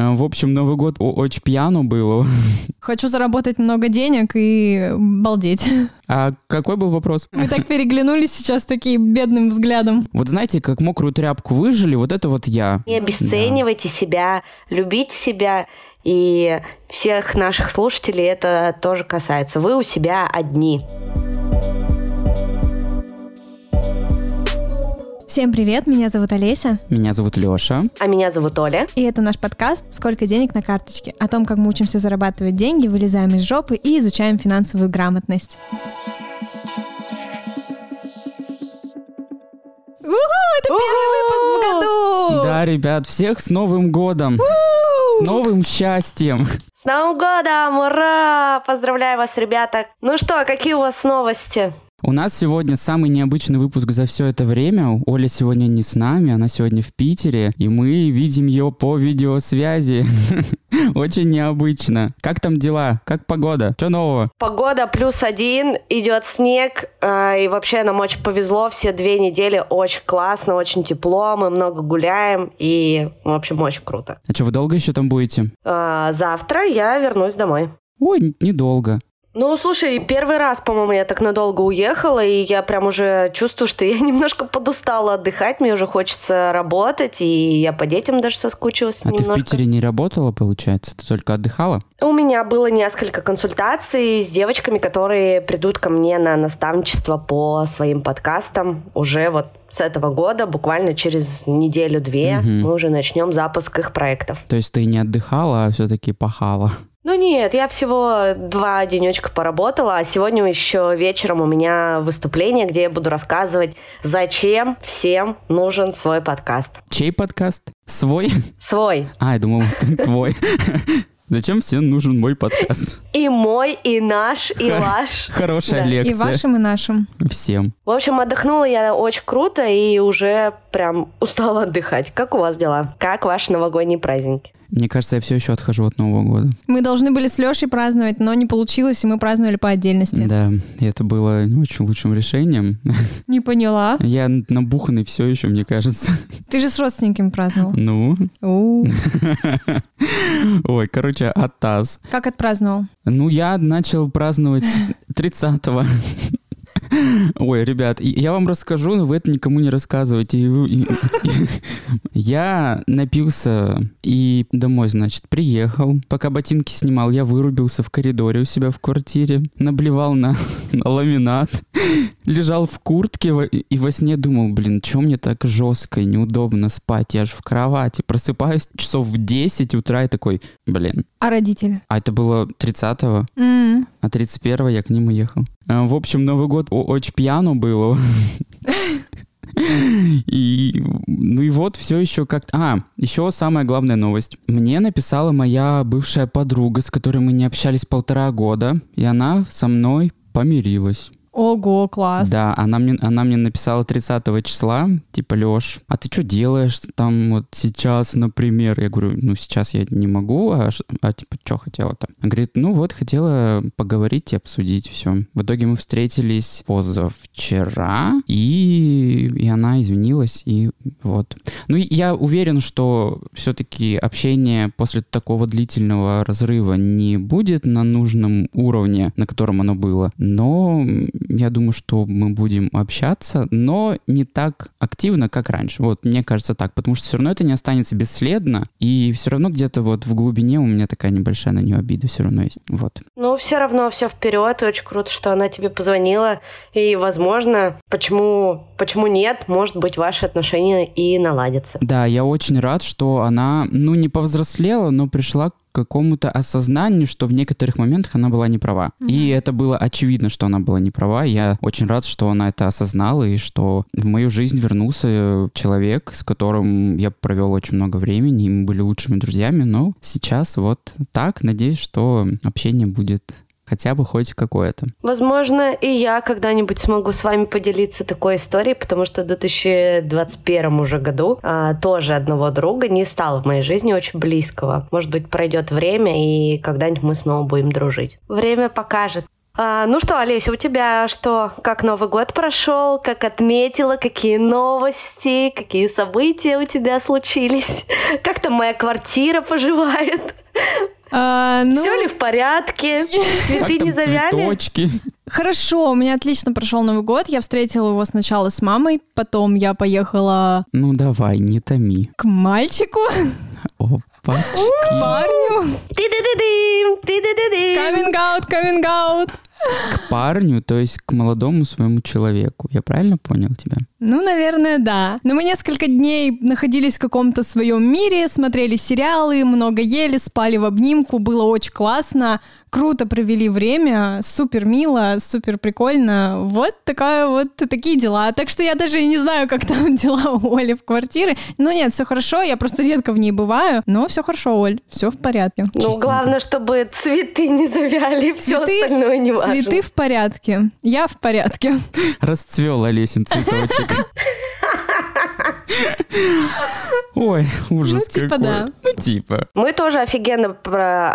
Э, в общем, Новый год очень пьяно было. Хочу заработать много денег и балдеть. А какой был вопрос? Мы так переглянулись сейчас таким бедным взглядом. Вот знаете, как мокрую тряпку выжили, вот это вот я. Не обесценивайте да. себя, любите себя. И всех наших слушателей это тоже касается. Вы у себя одни. Всем привет, меня зовут Олеся. Меня зовут Лёша. А меня зовут Оля. И это наш подкаст «Сколько денег на карточке?» о том, как мы учимся зарабатывать деньги, вылезаем из жопы и изучаем финансовую грамотность. Уху, это первый выпуск в году! Да, ребят, всех с Новым годом! С новым счастьем! С Новым годом! Ура! Поздравляю вас, ребята! Ну что, какие у вас новости? У нас сегодня самый необычный выпуск за все это время. Оля сегодня не с нами, она сегодня в Питере, и мы видим ее по видеосвязи. Очень необычно. Как там дела? Как погода? Что нового? Погода плюс один, идет снег, э, и вообще нам очень повезло. Все две недели очень классно, очень тепло, мы много гуляем, и, в общем, очень круто. А что, вы долго еще там будете? А, завтра я вернусь домой. Ой, недолго. Ну, слушай, первый раз, по-моему, я так надолго уехала, и я прям уже чувствую, что я немножко подустала отдыхать, мне уже хочется работать, и я по детям даже соскучилась а немножко. ты в Питере не работала, получается? Ты только отдыхала? У меня было несколько консультаций с девочками, которые придут ко мне на наставничество по своим подкастам уже вот с этого года, буквально через неделю-две, угу. мы уже начнем запуск их проектов. То есть ты не отдыхала, а все-таки пахала? Ну нет, я всего два денечка поработала, а сегодня еще вечером у меня выступление, где я буду рассказывать, зачем всем нужен свой подкаст. Чей подкаст? Свой? Свой. А, я думал, твой. Зачем всем нужен мой подкаст? И мой, и наш, и ваш. Хорошая да. лекция. И вашим, и нашим. Всем. В общем, отдохнула я очень круто и уже прям устала отдыхать. Как у вас дела? Как ваши новогодние праздники? Мне кажется, я все еще отхожу от Нового года. Мы должны были с Лешей праздновать, но не получилось, и мы праздновали по отдельности. Да, и это было не очень лучшим решением. Не поняла. Я набуханный все еще, мне кажется. Ты же с родственниками праздновал. Ну? Ой, короче, оттаз. Как отпраздновал? Ну, я начал праздновать 30-го. Ой, ребят, я вам расскажу, но вы это никому не рассказывайте. Я напился и домой, значит, приехал. Пока ботинки снимал, я вырубился в коридоре у себя в квартире, наблевал на, на ламинат, лежал в куртке и во сне думал, блин, что мне так жестко и неудобно спать? Я же в кровати. Просыпаюсь часов в 10 утра и такой, блин. А родители? А это было 30-го. Mm. А 31-го я к ним уехал. А, в общем, Новый год очень пьяно было. И, ну и вот все еще как... А, еще самая главная новость. Мне написала моя бывшая подруга, с которой мы не общались полтора года, и она со мной помирилась. Ого, класс. Да, она мне, она мне написала 30 числа, типа, Леш, а ты что делаешь там вот сейчас, например? Я говорю, ну, сейчас я не могу, а, а типа, что хотела-то? Она говорит, ну вот, хотела поговорить и обсудить все. В итоге мы встретились позавчера, и, и она извинилась, и вот. Ну, я уверен, что все-таки общение после такого длительного разрыва не будет на нужном уровне, на котором оно было, но я думаю, что мы будем общаться, но не так активно, как раньше. Вот, мне кажется так, потому что все равно это не останется бесследно, и все равно где-то вот в глубине у меня такая небольшая на нее обида все равно есть. Вот. Ну, все равно все вперед, очень круто, что она тебе позвонила, и, возможно, почему, почему нет, может быть, ваши отношения и наладятся. Да, я очень рад, что она, ну, не повзрослела, но пришла какому-то осознанию, что в некоторых моментах она была не права. Mm-hmm. И это было очевидно, что она была не права. Я очень рад, что она это осознала, и что в мою жизнь вернулся человек, с которым я провел очень много времени, и мы были лучшими друзьями, но сейчас вот так. Надеюсь, что общение будет хотя бы хоть какое-то. Возможно, и я когда-нибудь смогу с вами поделиться такой историей, потому что в 2021 уже году а, тоже одного друга не стало в моей жизни очень близкого. Может быть, пройдет время, и когда-нибудь мы снова будем дружить. Время покажет. А, ну что, Олеся, у тебя что? Как Новый год прошел? Как отметила? Какие новости? Какие события у тебя случились? Как там моя квартира поживает? А, ну... Все ли в порядке? Цветы не завяли? Цветочки? Хорошо, у меня отлично прошел Новый год. Я встретила его сначала с мамой, потом я поехала... Ну давай, не томи. К мальчику. Опачки. К парню. Каминг-аут, каминг-аут. К парню, то есть к молодому своему человеку. Я правильно понял тебя? Ну, наверное, да. Но мы несколько дней находились в каком-то своем мире, смотрели сериалы, много ели, спали в обнимку, было очень классно, круто провели время, супер мило, супер прикольно. Вот такая вот такие дела. Так что я даже не знаю, как там дела у Оли в квартире. Ну нет, все хорошо, я просто редко в ней бываю, но все хорошо, Оль, все в порядке. Ну, главное, чтобы цветы не завяли, все остальное не важно. Цветы в порядке, я в порядке. Расцвел Олесин цветочек. Ой, ужас ну, типа какой. Да. Ну, типа. Мы тоже офигенно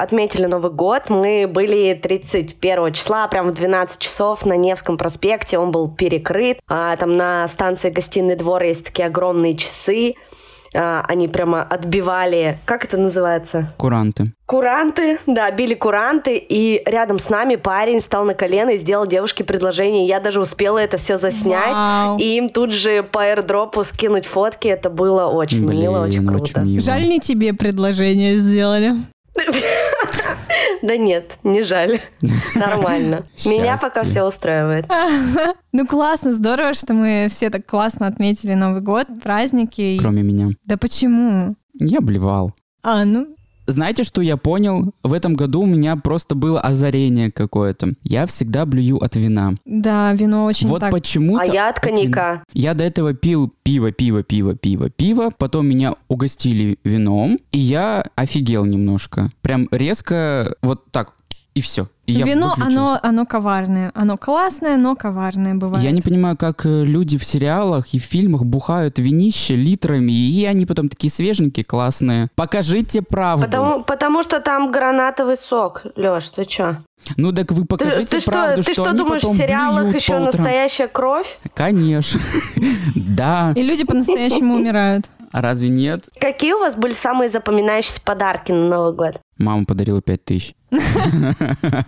отметили Новый год. Мы были 31 числа, прям в 12 часов на Невском проспекте. Он был перекрыт. А, там на станции Гостиный двор есть такие огромные часы. А, они прямо отбивали, как это называется? Куранты. Куранты, да, били куранты, и рядом с нами парень встал на колено и сделал девушке предложение. Я даже успела это все заснять, Вау. и им тут же по аирдропу скинуть фотки. Это было очень Блин, мило, очень круто. Очень мило. Жаль, не тебе предложение сделали. Да нет, не жаль. Нормально. Меня пока все устраивает. Ну классно, здорово, что мы все так классно отметили Новый год, праздники. Кроме меня. Да почему? Я блевал. А, ну, знаете, что я понял? В этом году у меня просто было озарение какое-то. Я всегда блюю от вина. Да, вино очень Вот так. почему-то... А я от коньяка. Я до этого пил пиво, пиво, пиво, пиво, пиво. Потом меня угостили вином, и я офигел немножко. Прям резко вот так, и все. И Вино, оно, оно коварное. Оно классное, но коварное бывает. Я не понимаю, как э, люди в сериалах и в фильмах бухают винище литрами, и они потом такие свеженькие, классные. Покажите правду. Потому, потому что там гранатовый сок, Леш, ты чё? Ну так вы покажите ты, ты правду, что, ты что они думаешь, в потом сериалах блюют еще настоящая кровь? Конечно. Да. И люди по-настоящему умирают. А разве нет? Какие у вас были самые запоминающиеся подарки на Новый год? Мама подарила пять тысяч.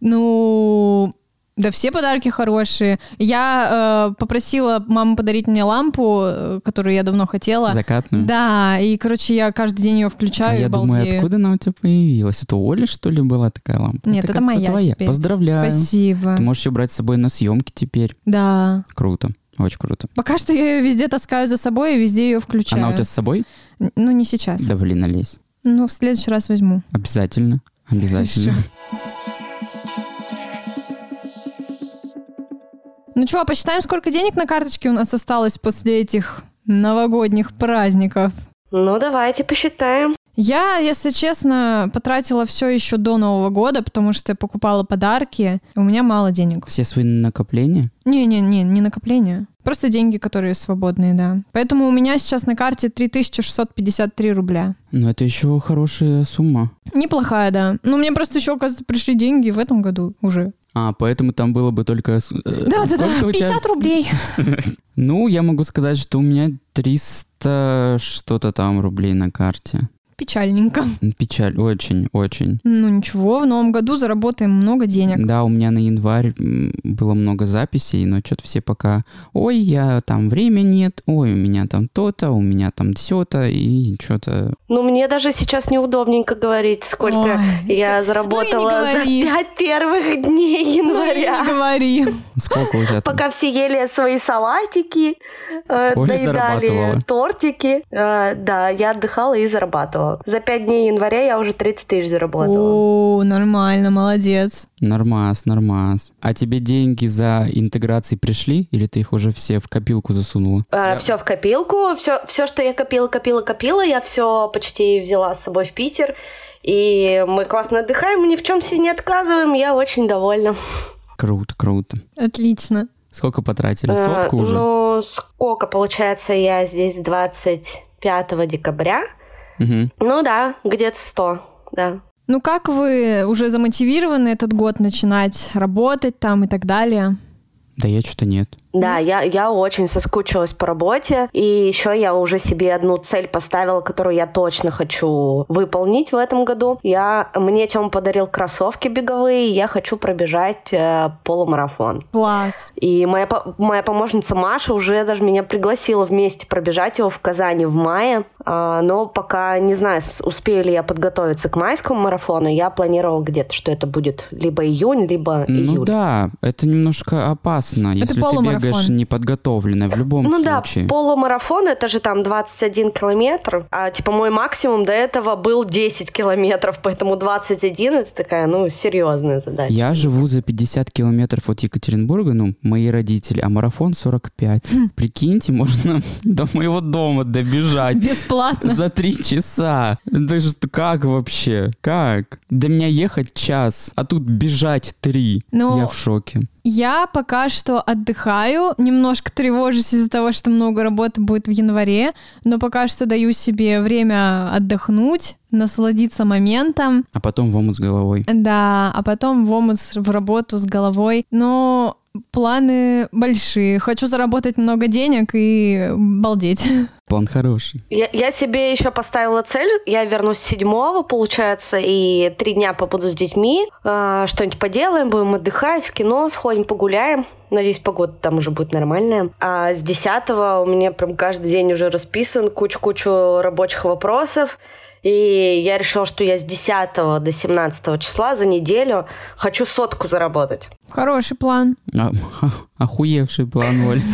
Ну, да все подарки хорошие. Я э, попросила маму подарить мне лампу, э, которую я давно хотела. Закатную? Да, и, короче, я каждый день ее А включаю я и думаю, балдею. откуда она у тебя появилась? Это у Оли, что ли, была такая лампа? Нет, это кажется, моя твоя. теперь. Поздравляю. Спасибо. Ты можешь ее брать с собой на съемки теперь. Да. Круто. Очень круто. Пока что я ее везде таскаю за собой и везде ее включаю. Она у тебя с собой? Ну, не сейчас. Да блин, Олесь. Ну, в следующий раз возьму. Обязательно. Обязательно. Ну что, посчитаем, сколько денег на карточке у нас осталось после этих новогодних праздников. Ну, давайте посчитаем. Я, если честно, потратила все еще до Нового года, потому что я покупала подарки. У меня мало денег. Все свои накопления? Не-не-не, не накопления. Просто деньги, которые свободные, да. Поэтому у меня сейчас на карте 3653 рубля. Ну, это еще хорошая сумма. Неплохая, да. Но мне просто еще, оказывается, пришли деньги в этом году уже. А, поэтому там было бы только... э, Да-да-да, сколько у тебя? 50 рублей. Ну, я могу сказать, что у меня 300 что-то там рублей на карте. Печальненько. Печаль, очень, очень. Ну ничего, в новом году заработаем много денег. Да, у меня на январь было много записей, но что-то все пока, ой, я там время нет, ой, у меня там то-то, у меня там все-то, и что-то... Ну, мне даже сейчас неудобненько говорить, сколько Ой, я заработала за говори. пять первых дней Ну и января. не говори. Сколько у тебя там? Пока все ели свои салатики, э, Оля доедали тортики, э, да, я отдыхала и зарабатывала. За пять дней января я уже 30 тысяч заработала. О, нормально, молодец. Нормас, нормас. А тебе деньги за интеграции пришли, или ты их уже все в копилку засунула? все в копилку, все, все, что я копила, копила, копила, я все почти взяла с собой в Питер. И мы классно отдыхаем, мы ни в чем себе не отказываем, я очень довольна. Круто, круто. Отлично. Сколько потратили? Э, Сотку уже? Ну, сколько получается, я здесь 25 декабря. Мгм. Ну да, где-то 100, да. Ну как вы уже замотивированы этот год начинать работать там и так далее? Да я что-то нет. Да, я, я очень соскучилась по работе, и еще я уже себе одну цель поставила, которую я точно хочу выполнить в этом году. Я, мне Тём подарил кроссовки беговые, я хочу пробежать э, полумарафон. Класс. И моя, моя помощница Маша уже даже меня пригласила вместе пробежать его в Казани в мае, а, но пока не знаю, успею ли я подготовиться к майскому марафону, я планировала где-то, что это будет либо июнь, либо ну июль. Ну да, это немножко опасно, это если ты бегаешь неподготовленная в любом ну, случае. Ну да, полумарафон это же там 21 километр, а типа мой максимум до этого был 10 километров, поэтому 21 это такая, ну, серьезная задача. Я живу за 50 километров от Екатеринбурга, ну, мои родители, а марафон 45. Хм. Прикиньте, можно до моего дома добежать. Бесплатно. За три часа. Это же как вообще? Как? До меня ехать час, а тут бежать три. Ну, Я в шоке. Я пока что отдыхаю, немножко тревожусь из-за того, что много работы будет в январе, но пока что даю себе время отдохнуть, насладиться моментом. А потом в омут с головой. Да, а потом в омут в работу с головой. Но планы большие. Хочу заработать много денег и балдеть. План хороший. Я, я себе еще поставила цель. Я вернусь седьмого, получается, и три дня побуду с детьми. Э, что-нибудь поделаем, будем отдыхать, в кино сходим, погуляем. Надеюсь, погода там уже будет нормальная. А с десятого у меня прям каждый день уже расписан, кучу-кучу рабочих вопросов. И я решила, что я с 10 до 17 числа за неделю хочу сотку заработать. Хороший план. А, охуевший план, Оль.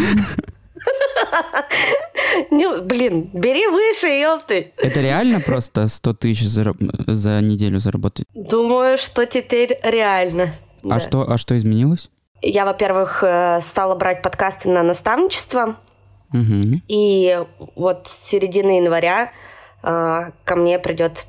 Не, блин, бери выше, ёпты. Это реально просто 100 тысяч за, за неделю заработать? Думаю, что теперь реально. А, да. что, а что изменилось? Я, во-первых, э, стала брать подкасты на наставничество. Угу. И вот с середины января ко мне придет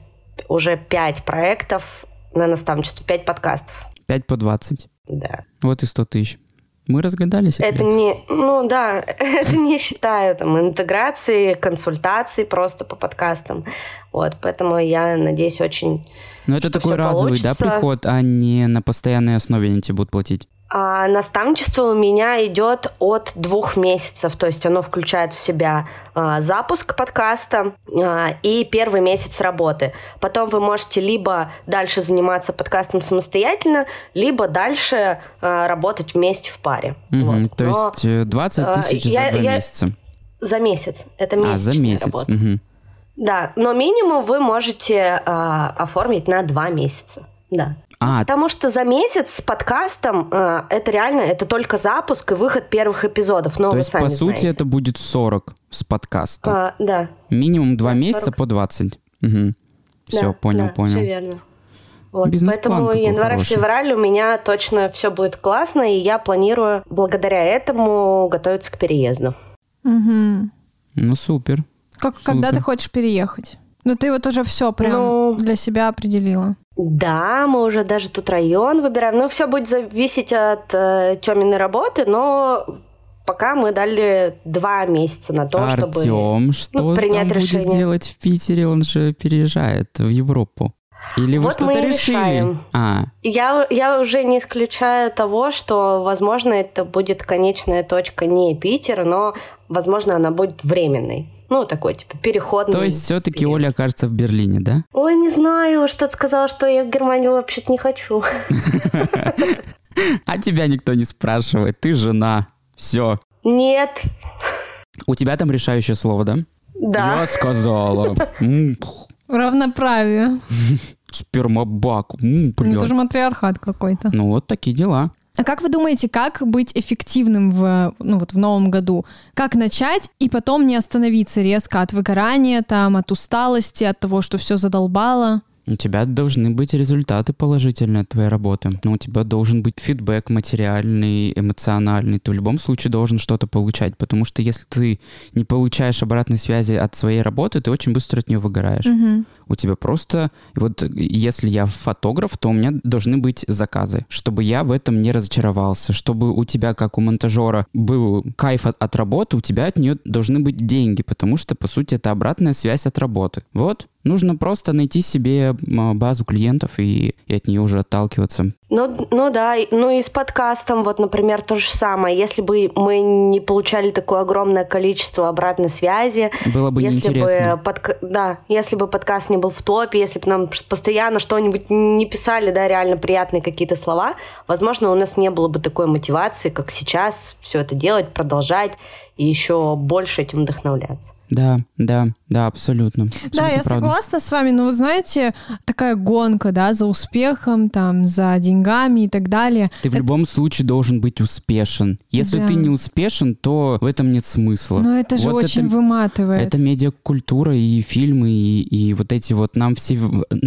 уже пять проектов на наставничество, пять подкастов. Пять по двадцать. Да. Вот и сто тысяч. Мы разгадались. Это не, ну да, это не считаю там интеграции, консультаций просто по подкастам. Вот, поэтому я надеюсь очень. Но это такой разовый, получится. да, приход, а не на постоянной основе они тебе будут платить. А наставничество у меня идет от двух месяцев, то есть оно включает в себя а, запуск подкаста а, и первый месяц работы. Потом вы можете либо дальше заниматься подкастом самостоятельно, либо дальше а, работать вместе в паре. Угу, вот. То Но, есть 20 э, тысяч я, за два я, месяца? За месяц. Это месячная а, за месяц. работа. Угу. Да, но минимум вы можете а, оформить на два месяца. Да. А. Потому что за месяц с подкастом э, это реально, это только запуск и выход первых эпизодов. Но То вы есть, сами по сути, знаете. это будет 40 с подкастом. А, да. Минимум два месяца 40... по 20. Угу. Все, да, понял, да, понял. Все верно. Вот, поэтому январь-февраль у меня точно все будет классно, и я планирую благодаря этому готовиться к переезду. Угу. Ну, супер. Как, супер. Когда ты хочешь переехать? Ну, ты вот уже все прям ну, для себя определила. Да, мы уже даже тут район выбираем. Ну, все будет зависеть от э, Тёминой работы, но пока мы дали два месяца на то, Артём, чтобы что ну, принять там решение. будет делать в Питере? Он же переезжает в Европу. Или вы вот что-то мы решили? решаем. А. Я, я уже не исключаю того, что, возможно, это будет конечная точка не Питер, но, возможно, она будет временной. Ну, такой, типа, переходный. То есть все-таки Оля окажется в Берлине, да? Ой, не знаю, что-то сказала, что я в Германию вообще-то не хочу. А тебя никто не спрашивает, ты жена. Все. Нет. У тебя там решающее слово, да? Да. Я сказала. Равноправие. Спермобак. Это же матриархат какой-то. Ну, вот такие дела. А как вы думаете, как быть эффективным в, ну, вот в новом году? Как начать и потом не остановиться резко от выгорания, там, от усталости, от того, что все задолбало? У тебя должны быть результаты положительные от твоей работы. Но у тебя должен быть фидбэк материальный, эмоциональный. Ты в любом случае должен что-то получать. Потому что если ты не получаешь обратной связи от своей работы, ты очень быстро от нее выгораешь. Угу. У тебя просто... Вот если я фотограф, то у меня должны быть заказы, чтобы я в этом не разочаровался, чтобы у тебя, как у монтажера, был кайф от, от работы, у тебя от нее должны быть деньги, потому что, по сути, это обратная связь от работы. Вот, Нужно просто найти себе базу клиентов и, и от нее уже отталкиваться. Ну, ну да, ну и с подкастом, вот, например, то же самое. Если бы мы не получали такое огромное количество обратной связи, было бы если неинтересно. бы подка... да, если бы подкаст не был в топе, если бы нам постоянно что-нибудь не писали, да, реально приятные какие-то слова, возможно, у нас не было бы такой мотивации, как сейчас, все это делать, продолжать и еще больше этим вдохновляться. Да, да, да, абсолютно. абсолютно да, я правда. согласна с вами, но вы знаете, такая гонка, да, за успехом, там, за деньгами и так далее. Ты в это... любом случае должен быть успешен. Если да. ты не успешен, то в этом нет смысла. Но это же вот очень это, выматывает. Это медиакультура и фильмы, и, и вот эти вот нам все,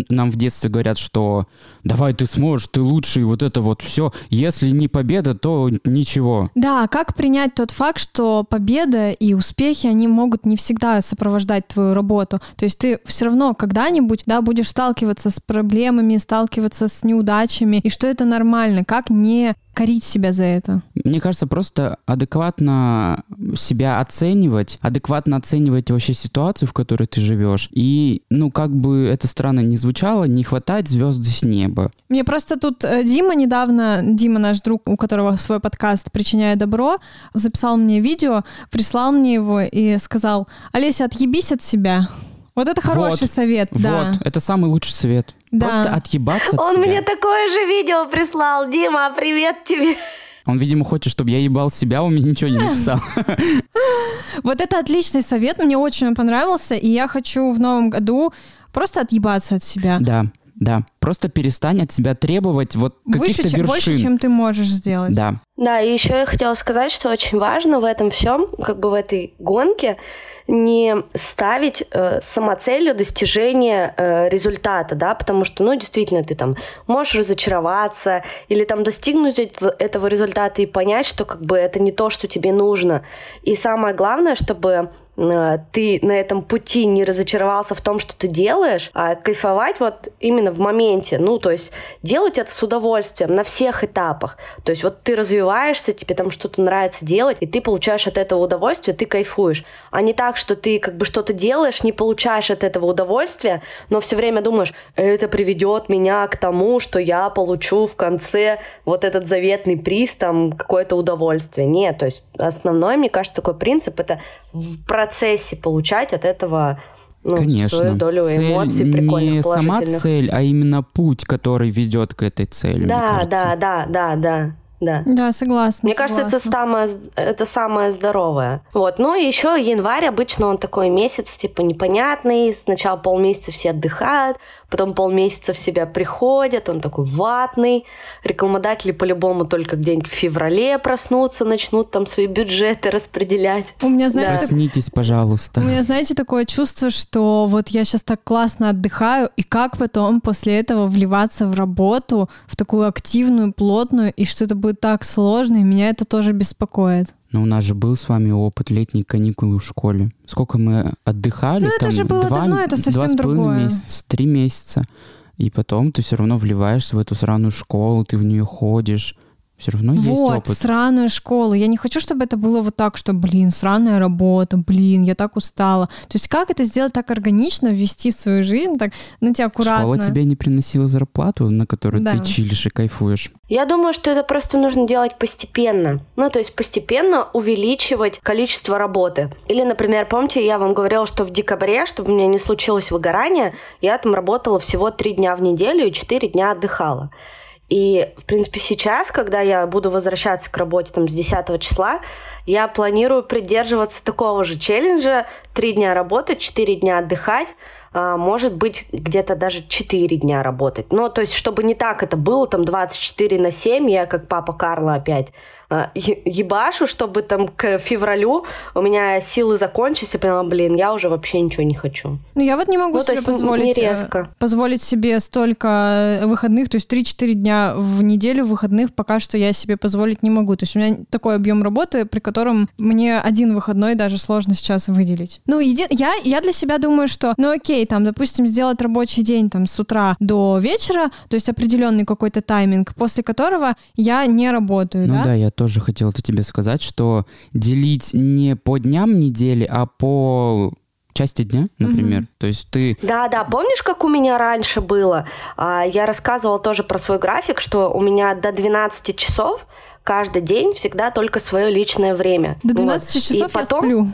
нам в детстве говорят, что давай ты сможешь, ты лучший, вот это вот все. Если не победа, то ничего. Да, как принять тот факт, что победа и успехи, они могут не всегда сопровождать твою работу. То есть ты все равно когда-нибудь, да, будешь сталкиваться с проблемами, сталкиваться с неудачами, и что это нормально. Как не корить себя за это? Мне кажется, просто адекватно себя оценивать, адекватно оценивать вообще ситуацию, в которой ты живешь. И, ну, как бы это странно не звучало, не хватать звезды с неба. Мне просто тут э, Дима недавно, Дима наш друг, у которого свой подкаст «Причиняя добро», записал мне видео, прислал мне его и сказал, Олеся, отъебись от себя. Вот это хороший вот, совет, да. Вот, это самый лучший совет. Да. Просто отъебаться от Он себя. мне такое же видео прислал. Дима, привет тебе. Он, видимо, хочет, чтобы я ебал себя, он мне ничего не написал. Вот это отличный совет, мне очень понравился, и я хочу в новом году просто отъебаться от себя. Да. Да, просто перестань от себя требовать вот каких-то Выше, вершин. Больше, чем ты можешь сделать. Да. Да, и еще я хотела сказать, что очень важно в этом всем, как бы в этой гонке, не ставить э, самоцелью достижения э, результата, да, потому что, ну, действительно, ты там можешь разочароваться или там достигнуть этого результата и понять, что как бы это не то, что тебе нужно. И самое главное, чтобы ты на этом пути не разочаровался в том, что ты делаешь, а кайфовать вот именно в моменте. Ну, то есть делать это с удовольствием на всех этапах. То есть вот ты развиваешься, тебе там что-то нравится делать, и ты получаешь от этого удовольствие, ты кайфуешь. А не так, что ты как бы что-то делаешь, не получаешь от этого удовольствия, но все время думаешь, это приведет меня к тому, что я получу в конце вот этот заветный приз, там какое-то удовольствие. Нет, то есть основной, мне кажется, такой принцип это в процессе получать от этого ну, Конечно. свою долю цель эмоций прикольных, не сама цель, а именно путь, который ведет к этой цели. Да, да, да, да, да. Да. Да, согласна. Мне согласна. кажется, это самое, это самое здоровое. Вот. Ну и еще январь обычно он такой месяц, типа, непонятный. Сначала полмесяца все отдыхают, потом полмесяца в себя приходят, он такой ватный. Рекламодатели по-любому только где-нибудь в феврале проснутся, начнут там свои бюджеты распределять. У меня, знаете, да. Проснитесь, пожалуйста. У меня, знаете, такое чувство, что вот я сейчас так классно отдыхаю, и как потом после этого вливаться в работу, в такую активную, плотную, и что это будет так сложно, и меня это тоже беспокоит. Но у нас же был с вами опыт летней каникулы в школе. Сколько мы отдыхали? Ну, это там, же было два, давно, это совсем два с другое. месяца, три месяца. И потом ты все равно вливаешься в эту сраную школу, ты в нее ходишь. Все равно есть вот, опыт. сраную школу. Я не хочу, чтобы это было вот так, что, блин, сраная работа, блин, я так устала. То есть как это сделать так органично, ввести в свою жизнь, так, на тебя аккуратно? Школа тебе не приносила зарплату, на которую да. ты чилишь и кайфуешь. Я думаю, что это просто нужно делать постепенно. Ну, то есть постепенно увеличивать количество работы. Или, например, помните, я вам говорила, что в декабре, чтобы у меня не случилось выгорание, я там работала всего три дня в неделю и четыре дня отдыхала. И, в принципе, сейчас, когда я буду возвращаться к работе там, с 10 числа, я планирую придерживаться такого же челленджа. Три дня работать, четыре дня отдыхать, может быть, где-то даже 4 дня работать. Ну, то есть, чтобы не так это было, там, 24 на 7, я как папа Карла опять а, ебашу, чтобы там к февралю у меня силы закончились, я поняла, блин, я уже вообще ничего не хочу. Ну, я вот не могу ну, себе есть, позволить, не резко. позволить себе столько э, выходных, то есть 3-4 дня в неделю выходных пока что я себе позволить не могу. То есть у меня такой объем работы, при котором мне один выходной даже сложно сейчас выделить. Ну, еди... я, я для себя думаю, что, ну окей, окей, там, допустим, сделать рабочий день там с утра до вечера, то есть определенный какой-то тайминг, после которого я не работаю, ну да? да, я тоже хотел это тебе сказать, что делить не по дням недели, а по части дня, например. Mm-hmm. То есть ты... Да, да. Помнишь, как у меня раньше было? А, я рассказывала тоже про свой график, что у меня до 12 часов каждый день всегда только свое личное время. До 12 вот. часов и потом, я сплю.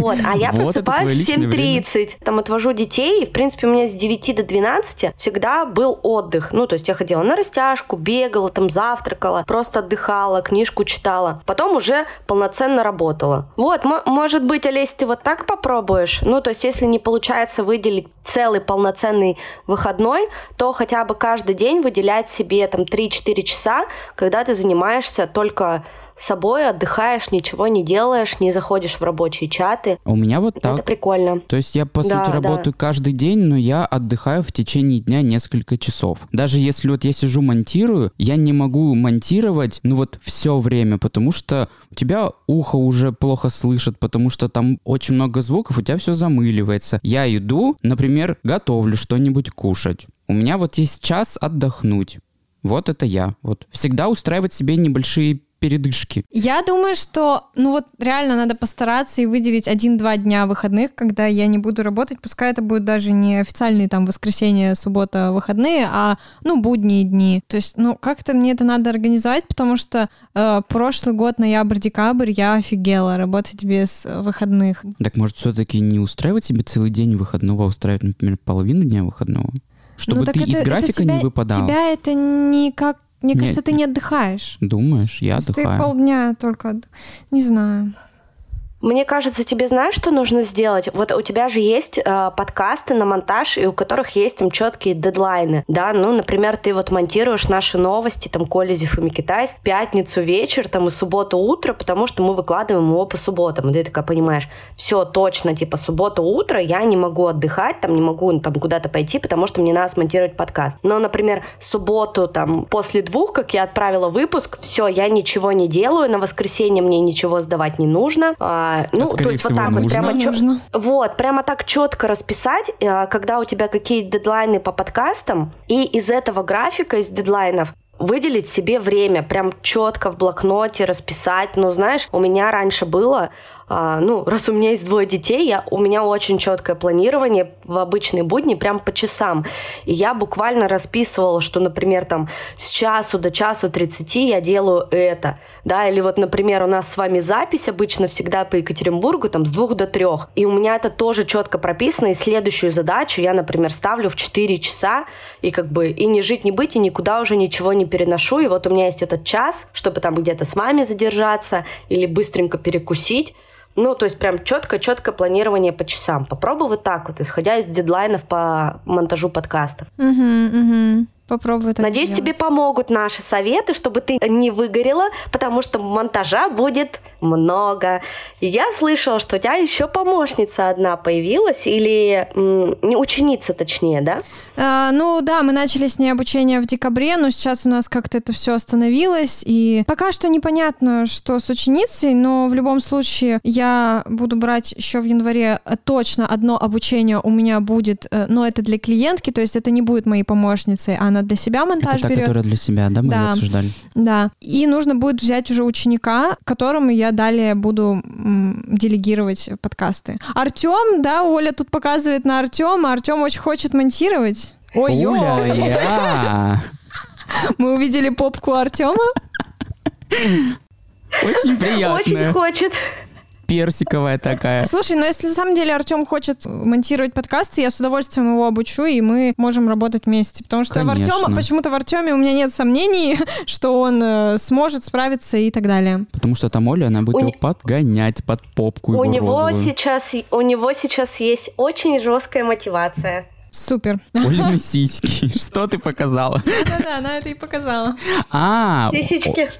Вот, а я просыпаюсь в 7.30, там отвожу детей, и, в принципе, у меня с 9 до 12 всегда был отдых. Ну, то есть я ходила на растяжку, бегала, там завтракала, просто отдыхала, книжку читала. Потом уже полноценно работала. Вот, может быть, Олесь, ты вот так попробуешь? Ну, то есть если не получается выделить целый полноценный выходной, то хотя бы каждый день выделять себе там 3-4 часа, когда ты занимаешься только собой, отдыхаешь, ничего не делаешь, не заходишь в рабочие чаты. У меня вот так. Это прикольно. То есть я, по да, сути, работаю да. каждый день, но я отдыхаю в течение дня несколько часов. Даже если вот я сижу монтирую, я не могу монтировать, ну вот все время, потому что у тебя ухо уже плохо слышит, потому что там очень много звуков, у тебя все замыливается. Я иду, например, готовлю что-нибудь кушать. У меня вот есть час отдохнуть. Вот это я. Вот всегда устраивать себе небольшие передышки? Я думаю, что, ну вот реально надо постараться и выделить один-два дня выходных, когда я не буду работать, пускай это будет даже не официальные там воскресенье, суббота, выходные, а, ну, будние дни. То есть, ну, как-то мне это надо организовать, потому что э, прошлый год, ноябрь-декабрь, я офигела работать без выходных. Так может все-таки не устраивать себе целый день выходного, а устраивать, например, половину дня выходного? Чтобы ну, ты это, из графика тебя, не выпадал. Тебя это никак мне Нет. кажется, ты не отдыхаешь. Думаешь, я отдыхаю. Ты полдня только, не знаю. Мне кажется, тебе знаешь, что нужно сделать? Вот у тебя же есть э, подкасты на монтаж, и у которых есть там четкие дедлайны, да? Ну, например, ты вот монтируешь наши новости, там, Колезев и Микитайс, пятницу вечер, там, и субботу утро, потому что мы выкладываем его по субботам. И ты такая понимаешь, все точно, типа, суббота утро, я не могу отдыхать, там, не могу там куда-то пойти, потому что мне надо смонтировать подкаст. Но, например, субботу, там, после двух, как я отправила выпуск, все, я ничего не делаю, на воскресенье мне ничего сдавать не нужно, а, ну, а то есть вот так нужно. вот прямо нужно. вот прямо так четко расписать, э, когда у тебя какие дедлайны по подкастам, и из этого графика, из дедлайнов выделить себе время, прям четко в блокноте расписать. Ну, знаешь, у меня раньше было а, ну, раз у меня есть двое детей, я, у меня очень четкое планирование в обычные будни, прям по часам. И я буквально расписывала, что, например, там с часу до часу 30 я делаю это, да, или вот, например, у нас с вами запись обычно всегда по Екатеринбургу, там, с двух до трех. И у меня это тоже четко прописано, и следующую задачу я, например, ставлю в 4 часа, и как бы и не жить, не быть, и никуда уже ничего не переношу, и вот у меня есть этот час, чтобы там где-то с вами задержаться или быстренько перекусить, ну, то есть прям четко-четко планирование по часам. Попробуй вот так вот, исходя из дедлайнов по монтажу подкастов. Угу, угу. Попробуй это Надеюсь, сделать. тебе помогут наши советы, чтобы ты не выгорела, потому что монтажа будет много. И я слышала, что у тебя еще помощница одна появилась, или не ученица, точнее, да? А, ну да, мы начали с ней обучение в декабре, но сейчас у нас как-то это все остановилось, и пока что непонятно, что с ученицей, но в любом случае я буду брать еще в январе точно одно обучение у меня будет, э, но это для клиентки, то есть это не будет моей помощницей, а она она для себя монтаж Это та, берет. которая для себя, да, мы да. обсуждали? Да. И нужно будет взять уже ученика, которому я далее буду м, делегировать подкасты. Артем, да, Оля тут показывает на Артема. Артем очень хочет монтировать. Ой, Оля. Мы увидели попку Артема. Очень приятно. Очень хочет персиковая такая. Слушай, ну если на самом деле Артем хочет монтировать подкасты, я с удовольствием его обучу, и мы можем работать вместе. Потому что Конечно. в Артема, почему-то в Артеме у меня нет сомнений, что он э, сможет справиться и так далее. Потому что там Оля, она будет у его не... подгонять под попку. У него сейчас, у него сейчас есть очень жесткая мотивация. Супер. Олины сиськи. Что ты показала? Да-да, она это и показала. А, Сисечки.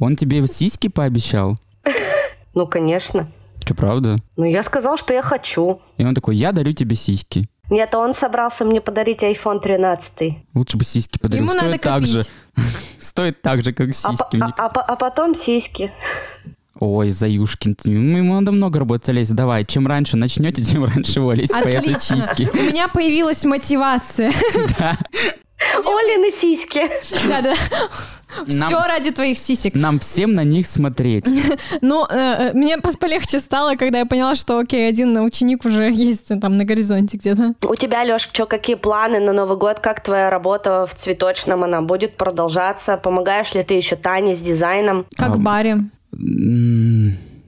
Он тебе сиськи пообещал? Ну, конечно. Что, правда? Ну, я сказал, что я хочу. И он такой, я дарю тебе сиськи. Нет, он собрался мне подарить iPhone 13. Лучше бы сиськи подарил. Ему Стоит надо так же. Стоит так же, как а сиськи. А, а, а, а потом сиськи. Ой, Заюшкин, ему надо много работать, Олесь, давай. Чем раньше начнете, тем раньше у Олеси появятся сиськи. У меня появилась мотивация. Да. Олины сиськи. Да-да. Нам- Все ради твоих сисек. Нам всем на них смотреть. Ну, э, э, мне полегче стало, когда я поняла, что, окей, один ученик уже есть там на горизонте где-то. У тебя, Леш, что, какие планы на Новый год? Как твоя работа в цветочном? Она будет продолжаться? Помогаешь ли ты еще Тане с дизайном? Как в баре.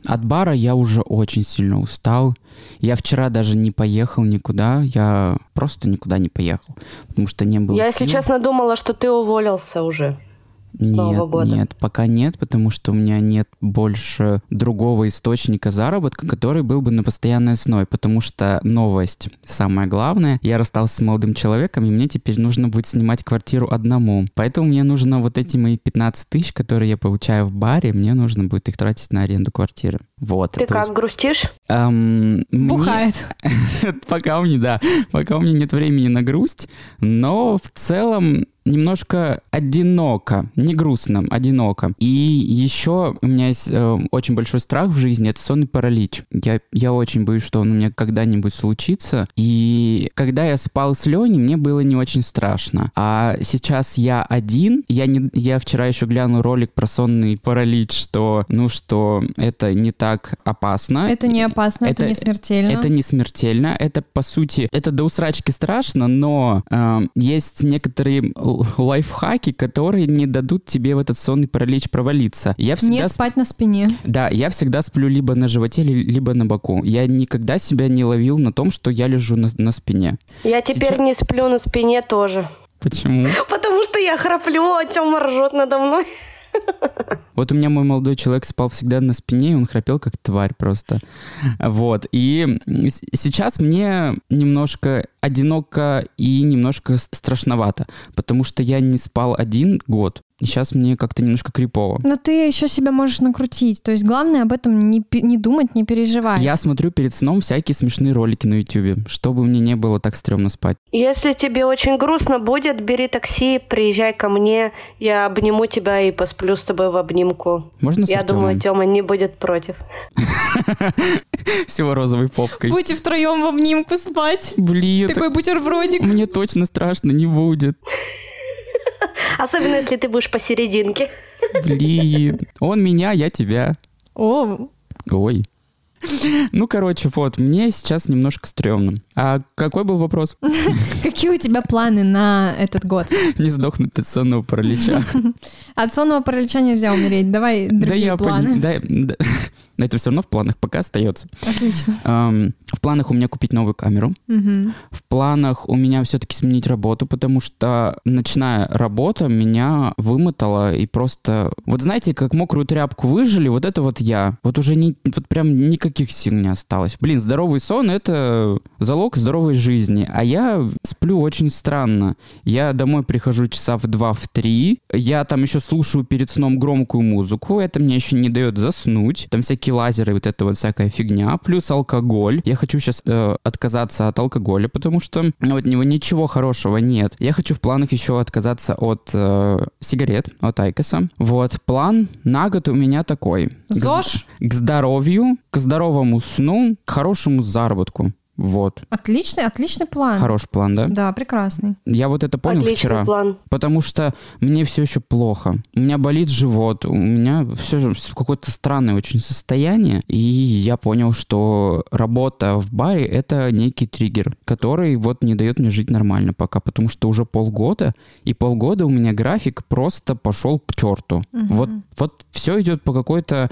От бара я уже очень сильно устал. Я вчера даже не поехал никуда, я просто никуда не поехал, потому что не было Я, если сил. честно, думала, что ты уволился уже. С Нет, Нового года. нет, пока нет, потому что у меня нет больше другого источника заработка, который был бы на постоянной основе, потому что новость, самое главное, я расстался с молодым человеком, и мне теперь нужно будет снимать квартиру одному. Поэтому мне нужно вот эти мои 15 тысяч, которые я получаю в баре, мне нужно будет их тратить на аренду квартиры. Вот. Ты То есть, как, грустишь? эм, мне- Бухает. Пока у меня, да, пока у меня нет времени на грусть, но в целом немножко одиноко, не грустно, одиноко. И еще у меня есть э, очень большой страх в жизни, это сонный паралич. Я, я очень боюсь, что он у меня когда-нибудь случится. И когда я спал с Леней, мне было не очень страшно. А сейчас я один, я, не, я вчера еще глянул ролик про сонный паралич, что, ну, что это не так опасно. Это не опасно, это, Это- не смертельно. Это не смертельно, это по сути, это до усрачки страшно, но э, есть некоторые лайфхаки, которые не дадут тебе в этот сонный паралич провалиться. Я всегда, Не сп- спать на спине. да, я всегда сплю либо на животе, ли- либо на боку. Я никогда себя не ловил на том, что я лежу на, на спине. Я теперь Сейчас- не сплю на спине тоже. Почему? Потому что я храплю, о чем ржет надо мной. Вот у меня мой молодой человек спал всегда на спине, и он храпел как тварь просто. Вот. И сейчас мне немножко одиноко и немножко страшновато, потому что я не спал один год. И сейчас мне как-то немножко крипово. Но ты еще себя можешь накрутить. То есть главное об этом не, не думать, не переживать. Я смотрю перед сном всякие смешные ролики на YouTube, чтобы мне не было так стрёмно спать. Если тебе очень грустно будет, бери такси, приезжай ко мне, я обниму тебя и посплю с тобой в обнимку. Можно с Я Артёмом? думаю, Тёма не будет против. С его розовой попкой. Будете втроем в обнимку спать. Блин, Такой бутербродик. мне точно страшно не будет. Особенно, если ты будешь посерединке. Блин. Он меня, я тебя. О, Ой. Ну, короче, вот, мне сейчас немножко стрёмно. А какой был вопрос? какие у тебя планы на этот год? Не сдохнуть от сонного паралича. От сонного паралича нельзя умереть. Давай Да другие я планы. да, это все равно в планах пока остается. Отлично. В планах у меня купить новую камеру. В планах у меня все-таки сменить работу, потому что ночная работа меня вымотала и просто... Вот знаете, как мокрую тряпку выжили, вот это вот я. Вот уже не, вот прям никаких сил не осталось. Блин, здоровый сон — это залог здоровой жизни. А я сплю очень странно. Я домой прихожу часа в два, в три. Я там еще слушаю перед сном громкую музыку. Это мне еще не дает заснуть. Там всякие лазеры, вот это вот всякая фигня. Плюс алкоголь. Я хочу сейчас отказаться от алкоголя, потому что ну, от него ничего хорошего нет. Я хочу в планах еще отказаться от э, сигарет, от Айкоса. Вот, план на год у меня такой. К ЗОЖ? К здоровью, к здоровому сну, к хорошему заработку. Вот. Отличный, отличный план. Хороший план, да? Да, прекрасный. Я вот это понял Отличный вчера. план. Потому что мне все еще плохо. У меня болит живот, у меня все же какое-то странное очень состояние. И я понял, что работа в баре — это некий триггер, который вот не дает мне жить нормально пока. Потому что уже полгода, и полгода у меня график просто пошел к черту. Вот, вот все идет по какой-то...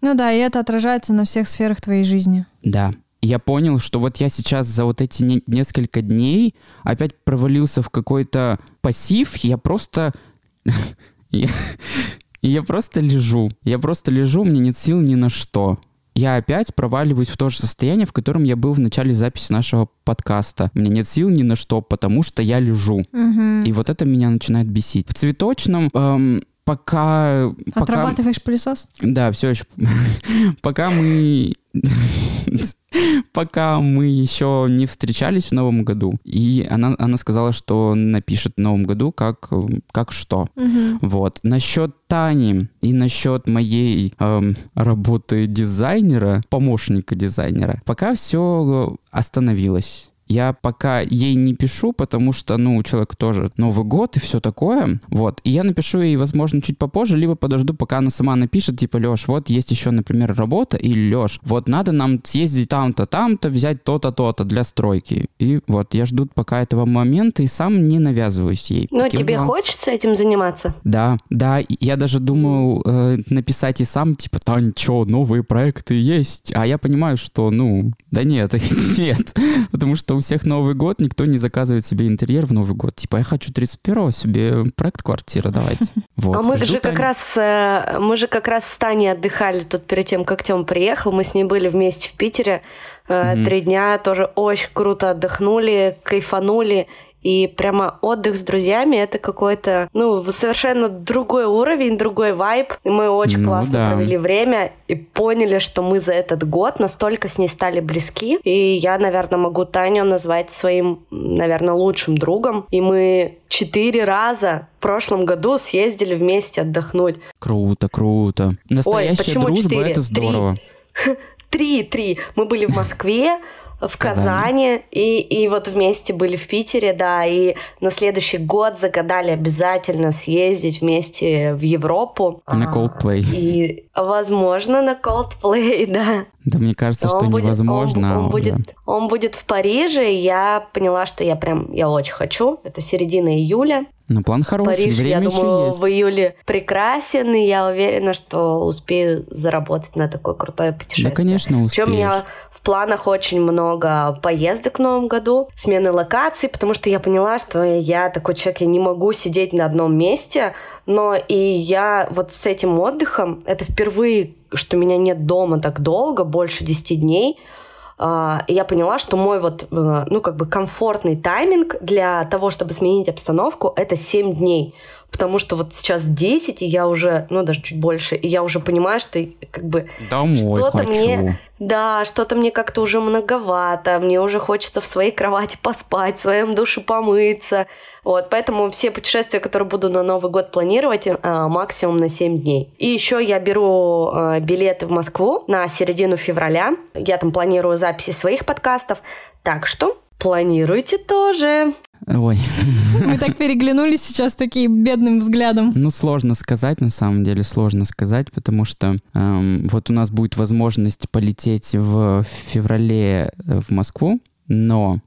Ну да, и это отражается на всех сферах твоей жизни. Да. Я понял, что вот я сейчас за вот эти не- несколько дней опять провалился в какой-то пассив. Я просто... я- просто лежу. Я просто лежу, мне нет сил ни на что. Я опять проваливаюсь в то же состояние, в котором я был в начале записи нашего подкаста. Мне нет сил ни на что, потому что я лежу. Мгм. И вот это меня начинает бесить. В цветочном эм, пока... Отрабатываешь пока... пылесос? Да, все еще. пока мы пока мы еще не встречались в Новом году. И она, она сказала, что напишет в Новом году как, как что. Угу. Вот. Насчет Тани и насчет моей эм, работы дизайнера, помощника дизайнера, пока все остановилось. Я пока ей не пишу, потому что, ну, у человека тоже Новый год и все такое. Вот. И я напишу ей, возможно, чуть попозже, либо подожду, пока она сама напишет, типа, Леш, вот есть еще, например, работа, и Леш, вот надо нам съездить там-то, там-то, взять то-то, то-то для стройки. И вот я жду пока этого момента и сам не навязываюсь ей. Ну, тебе была... хочется этим заниматься? Да, да. Я даже думал э, написать и сам, типа, Тань, что, новые проекты есть? А я понимаю, что, ну, да нет, нет. Потому что у всех Новый год, никто не заказывает себе интерьер в Новый год. Типа, я хочу 31-го себе проект квартиры, давайте. Вот. А мы Жду же как раз, э, мы же как раз с Таней отдыхали тут перед тем, как Тём приехал. Мы с ней были вместе в Питере. Mm-hmm. Три дня тоже очень круто отдохнули, кайфанули. И прямо отдых с друзьями это какой-то, ну, совершенно другой уровень, другой вайб. И мы очень ну, классно да. провели время и поняли, что мы за этот год настолько с ней стали близки. И я, наверное, могу Таню назвать своим, наверное, лучшим другом. И мы четыре раза в прошлом году съездили вместе отдохнуть. Круто, круто. Настоящая Ой, почему дружба 4? это здорово. Три, три. Мы были в Москве, в Казани, и, и вот вместе были в Питере, да, и на следующий год загадали обязательно съездить вместе в Европу. На Coldplay. И, возможно, на Coldplay, да. Да мне кажется, он что будет, невозможно. Он, он, будет, он будет в Париже, и я поняла, что я прям, я очень хочу. Это середина июля. Ну, план хороший, Париж, время я думаю, есть. в июле прекрасен, и я уверена, что успею заработать на такое крутое путешествие. Да, конечно, успеешь. Причем у меня в планах очень много поездок в новом году, смены локаций, потому что я поняла, что я такой человек, я не могу сидеть на одном месте, но и я вот с этим отдыхом, это впервые, что меня нет дома так долго, больше 10 дней, я поняла, что мой вот, э, ну, как бы комфортный тайминг для того, чтобы сменить обстановку, это 7 дней потому что вот сейчас 10, и я уже, ну, даже чуть больше, и я уже понимаю, что как бы что-то мне... Да, что-то мне как-то уже многовато, мне уже хочется в своей кровати поспать, в своем душе помыться. Вот, поэтому все путешествия, которые буду на Новый год планировать, а, максимум на 7 дней. И еще я беру а, билеты в Москву на середину февраля. Я там планирую записи своих подкастов. Так что планируйте тоже. Ой. Мы так переглянулись сейчас таким бедным взглядом. Ну, сложно сказать, на самом деле, сложно сказать, потому что эм, вот у нас будет возможность полететь в феврале э, в Москву, но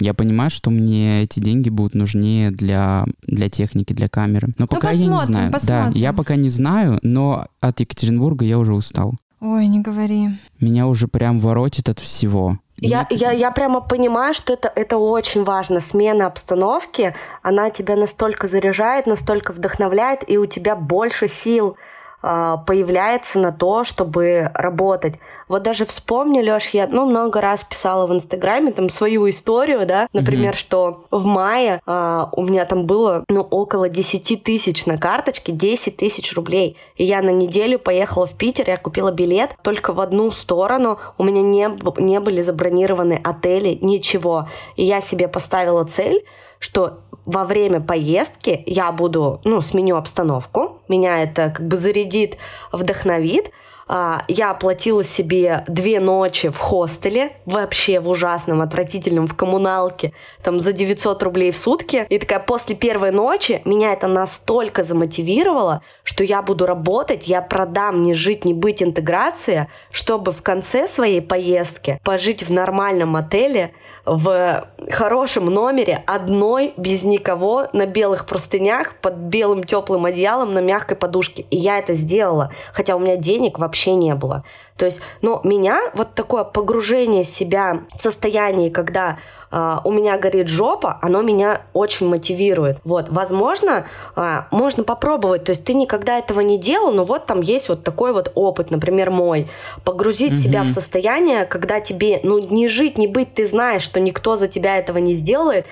я понимаю, что мне эти деньги будут нужнее для, для техники, для камеры. Но ну, пока я не знаю. Посмотрим. Да, я пока не знаю, но от Екатеринбурга я уже устал. Ой, не говори. Меня уже прям воротит от всего. Я, я, я прямо понимаю, что это, это очень важно. Смена обстановки, она тебя настолько заряжает, настолько вдохновляет, и у тебя больше сил появляется на то, чтобы работать. Вот даже вспомни, Леш, я ну, много раз писала в Инстаграме там свою историю, да, например, mm-hmm. что в мае а, у меня там было ну, около 10 тысяч на карточке, 10 тысяч рублей. И я на неделю поехала в Питер, я купила билет только в одну сторону, у меня не, не были забронированы отели, ничего. И я себе поставила цель, что во время поездки я буду, ну, сменю обстановку, меня это как бы зарядит, вдохновит, а, я оплатила себе две ночи в хостеле, вообще в ужасном, отвратительном, в коммуналке, там за 900 рублей в сутки. И такая после первой ночи меня это настолько замотивировало, что я буду работать, я продам не жить, не быть интеграция, чтобы в конце своей поездки пожить в нормальном отеле, в хорошем номере, одной, без никого, на белых простынях, под белым теплым одеялом, на мягкой подушке. И я это сделала, хотя у меня денег вообще не было. То есть, ну, меня вот такое погружение себя в состояние, когда э, у меня горит жопа, оно меня очень мотивирует. Вот, возможно, э, можно попробовать. То есть ты никогда этого не делал, но вот там есть вот такой вот опыт, например, мой. Погрузить угу. себя в состояние, когда тебе, ну, не жить, не быть, ты знаешь, что никто за тебя этого не сделает,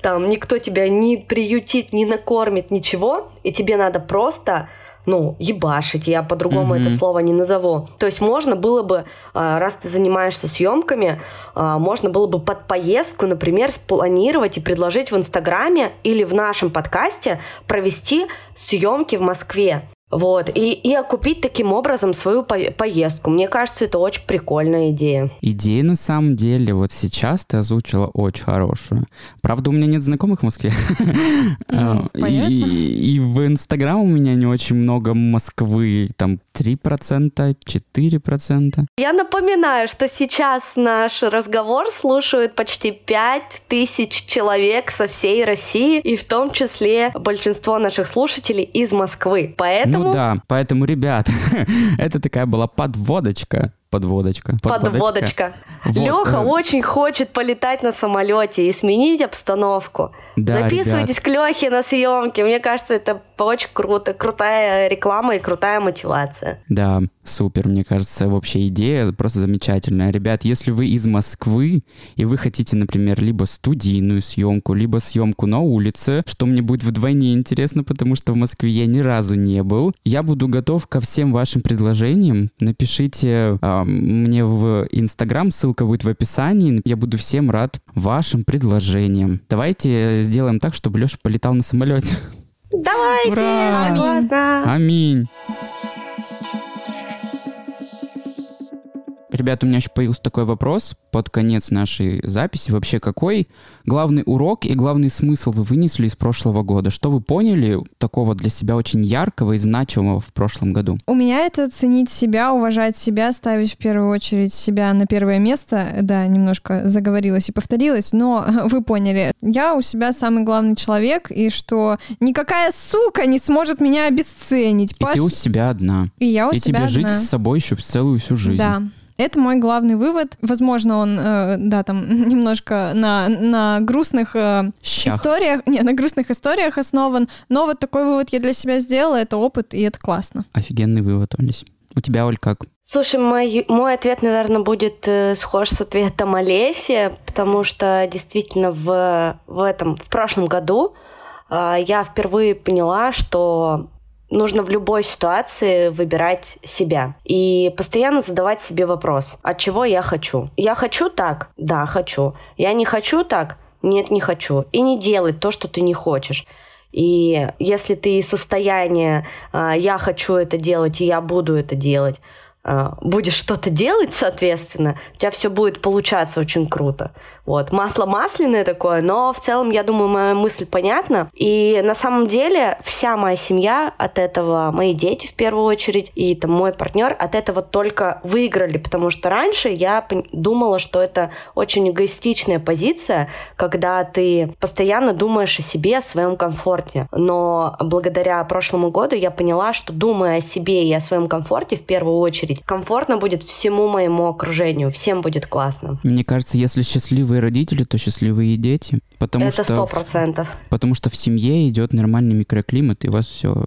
там никто тебя не приютит, не накормит, ничего, и тебе надо просто ну, ебашить, я по-другому mm-hmm. это слово не назову. То есть можно было бы, а, раз ты занимаешься съемками, а, можно было бы под поездку, например, спланировать и предложить в Инстаграме или в нашем подкасте провести съемки в Москве. Вот, и, и окупить таким образом свою по поездку. Мне кажется, это очень прикольная идея. Идея на самом деле, вот сейчас ты озвучила очень хорошую. Правда, у меня нет знакомых в Москве. Ну, и, в Инстаграм у меня не очень много Москвы, там 3%, 4%. Я напоминаю, что сейчас наш разговор слушают почти 5 тысяч человек со всей России, и в том числе большинство наших слушателей из Москвы. Поэтому ну да, поэтому, ребят, это такая была подводочка подводочка. Подводочка. Вот. Леха э... очень хочет полетать на самолете и сменить обстановку. Да, Записывайтесь ребят. к Лехе на съемки. Мне кажется, это очень круто. Крутая реклама и крутая мотивация. Да, супер. Мне кажется, вообще идея просто замечательная. Ребят, если вы из Москвы и вы хотите, например, либо студийную съемку, либо съемку на улице, что мне будет вдвойне интересно, потому что в Москве я ни разу не был, я буду готов ко всем вашим предложениям. Напишите а, мне в Инстаграм, ссылка будет в описании. Я буду всем рад вашим предложениям. Давайте сделаем так, чтобы Леша полетал на самолете. Давайте! Ура! Аминь! Аминь! Ребята, у меня еще появился такой вопрос под конец нашей записи. Вообще, какой главный урок и главный смысл вы вынесли из прошлого года? Что вы поняли такого для себя очень яркого и значимого в прошлом году? У меня это ценить себя, уважать себя, ставить в первую очередь себя на первое место. Да, немножко заговорилась и повторилась, но вы поняли. Я у себя самый главный человек, и что никакая сука не сможет меня обесценить. И Паш... ты у себя одна. И я у и себя тебе жить с собой еще целую всю жизнь. Да. Это мой главный вывод. Возможно, он, э, да, там немножко на, на грустных э, историях, не, на грустных историях основан, но вот такой вывод я для себя сделала, это опыт, и это классно. Офигенный вывод, Олесь. У тебя, Оль, как? Слушай, мой, мой ответ, наверное, будет э, схож с ответом Олеси, потому что действительно в, в этом, в прошлом году э, я впервые поняла, что нужно в любой ситуации выбирать себя и постоянно задавать себе вопрос, от чего я хочу. Я хочу так? Да, хочу. Я не хочу так? Нет, не хочу. И не делать то, что ты не хочешь. И если ты из состояния а, «я хочу это делать, и я буду это делать», а, будешь что-то делать, соответственно, у тебя все будет получаться очень круто. Вот. Масло масляное такое, но в целом, я думаю, моя мысль понятна. И на самом деле вся моя семья от этого, мои дети в первую очередь, и там мой партнер от этого только выиграли, потому что раньше я думала, что это очень эгоистичная позиция, когда ты постоянно думаешь о себе, о своем комфорте. Но благодаря прошлому году я поняла, что думая о себе и о своем комфорте в первую очередь, комфортно будет всему моему окружению, всем будет классно. Мне кажется, если счастливый счастливые родители, то счастливые дети. Потому Это сто процентов. Потому что в семье идет нормальный микроклимат, и у вас все,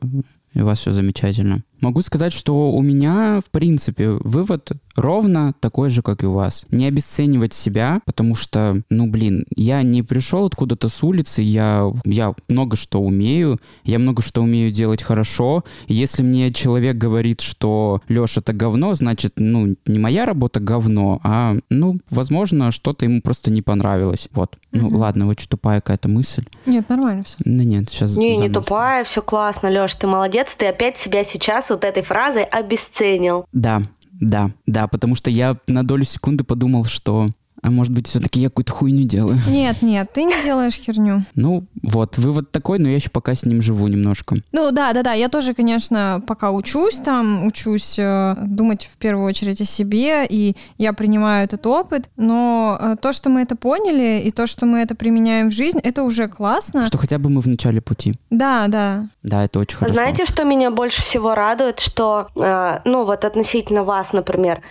и у вас все замечательно. Могу сказать, что у меня, в принципе, вывод ровно такой же, как и у вас. Не обесценивать себя, потому что, ну, блин, я не пришел откуда-то с улицы, я, я много что умею, я много что умею делать хорошо. Если мне человек говорит, что Леша это говно, значит, ну, не моя работа говно, а, ну, возможно, что-то ему просто не понравилось. Вот. Mm-hmm. Ну, ладно, очень тупая какая-то мысль. Нет, нормально все. Да нет, сейчас... Не, не тупая, все классно, Леша, ты молодец, ты опять себя сейчас вот этой фразой обесценил. Да, да, да, потому что я на долю секунды подумал, что а может быть, все-таки я какую-то хуйню делаю? Нет, нет, ты не делаешь херню. Ну, вот, вывод такой, но я еще пока с ним живу немножко. Ну, да, да, да, я тоже, конечно, пока учусь там, учусь э, думать в первую очередь о себе, и я принимаю этот опыт, но э, то, что мы это поняли, и то, что мы это применяем в жизнь, это уже классно. Что хотя бы мы в начале пути. Да, да. Да, это очень хорошо. Знаете, что меня больше всего радует, что, э, ну, вот относительно вас, например,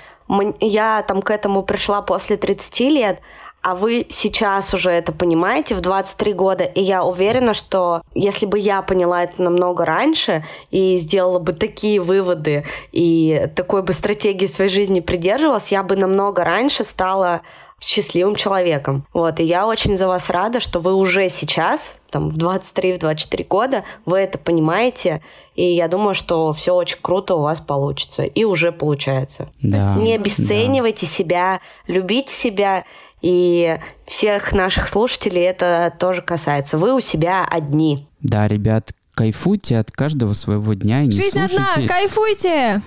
я там к этому пришла после 30 лет, а вы сейчас уже это понимаете в 23 года, и я уверена, что если бы я поняла это намного раньше и сделала бы такие выводы и такой бы стратегии своей жизни придерживалась, я бы намного раньше стала счастливым человеком. Вот, и я очень за вас рада, что вы уже сейчас, там, в 23-24 года, вы это понимаете, и я думаю, что все очень круто у вас получится, и уже получается. Да, не обесценивайте да. себя, любите себя, и всех наших слушателей это тоже касается. Вы у себя одни. Да, ребят, кайфуйте от каждого своего дня и не Жизнь слушайте... одна, кайфуйте!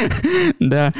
Да.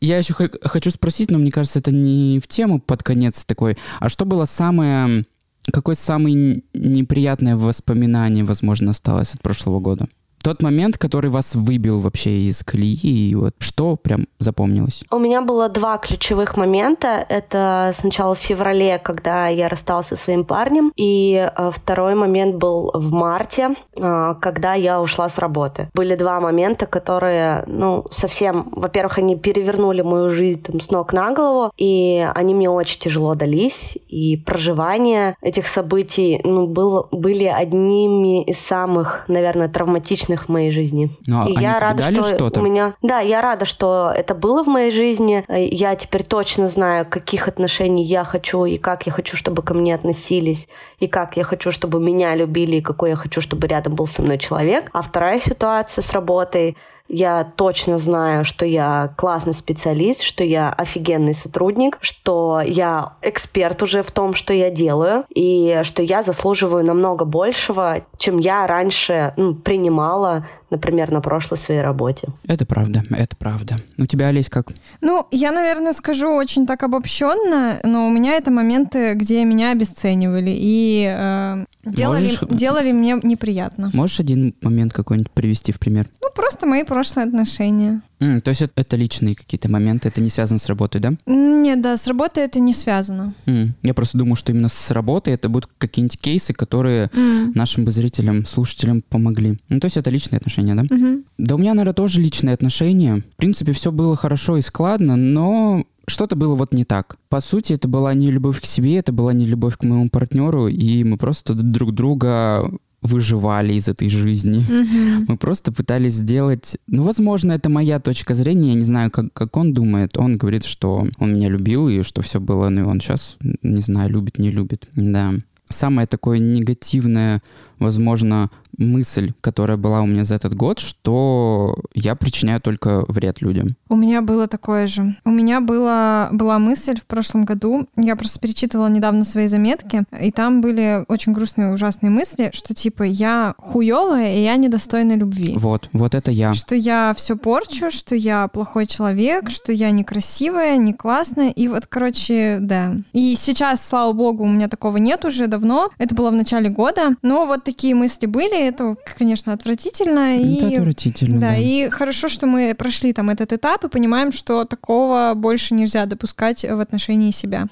Я еще хочу спросить, но мне кажется, это не в тему под конец такой. А что было самое... Какое самое неприятное воспоминание, возможно, осталось от прошлого года? Тот момент, который вас выбил вообще из колеи, и вот что прям запомнилось? У меня было два ключевых момента. Это сначала в феврале, когда я рассталась со своим парнем, и э, второй момент был в марте, э, когда я ушла с работы. Были два момента, которые, ну, совсем, во-первых, они перевернули мою жизнь там, с ног на голову, и они мне очень тяжело дались, и проживание этих событий, ну, был, были одними из самых, наверное, травматичных личных в моей жизни. Ну, и я рада, что что-то? у меня, да, я рада, что это было в моей жизни. Я теперь точно знаю, каких отношений я хочу и как я хочу, чтобы ко мне относились, и как я хочу, чтобы меня любили, и какой я хочу, чтобы рядом был со мной человек. А вторая ситуация с работой я точно знаю, что я классный специалист, что я офигенный сотрудник, что я эксперт уже в том, что я делаю, и что я заслуживаю намного большего, чем я раньше ну, принимала например, на прошлой своей работе. Это правда, это правда. У тебя, Олесь, как? Ну, я, наверное, скажу очень так обобщенно, но у меня это моменты, где меня обесценивали и э, делали, Можешь... делали мне неприятно. Можешь один момент какой-нибудь привести в пример? Ну, просто мои прошлые отношения. Mm, то есть это, это личные какие-то моменты, это не связано с работой, да? Нет, да, с работой это не связано. Mm. Я просто думаю, что именно с работой это будут какие-нибудь кейсы, которые mm. нашим зрителям, слушателям помогли. Ну, то есть это личные отношения, да? Mm-hmm. Да у меня, наверное, тоже личные отношения. В принципе, все было хорошо и складно, но что-то было вот не так. По сути, это была не любовь к себе, это была не любовь к моему партнеру, и мы просто друг друга выживали из этой жизни. Mm-hmm. Мы просто пытались сделать... Ну, возможно, это моя точка зрения. Я не знаю, как, как он думает. Он говорит, что он меня любил и что все было... Ну, и он сейчас, не знаю, любит, не любит. Да. Самое такое негативное, возможно, мысль, которая была у меня за этот год, что я причиняю только вред людям. У меня было такое же. У меня была, была мысль в прошлом году, я просто перечитывала недавно свои заметки, и там были очень грустные, ужасные мысли, что типа я хуевая, и я недостойна любви. Вот, вот это я. Что я все порчу, что я плохой человек, что я некрасивая, не классная, и вот, короче, да. И сейчас, слава богу, у меня такого нет уже давно, это было в начале года, но вот такие мысли были, это, конечно, отвратительно. Это и, отвратительно, да, да. И хорошо, что мы прошли там этот этап и понимаем, что такого больше нельзя допускать в отношении себя.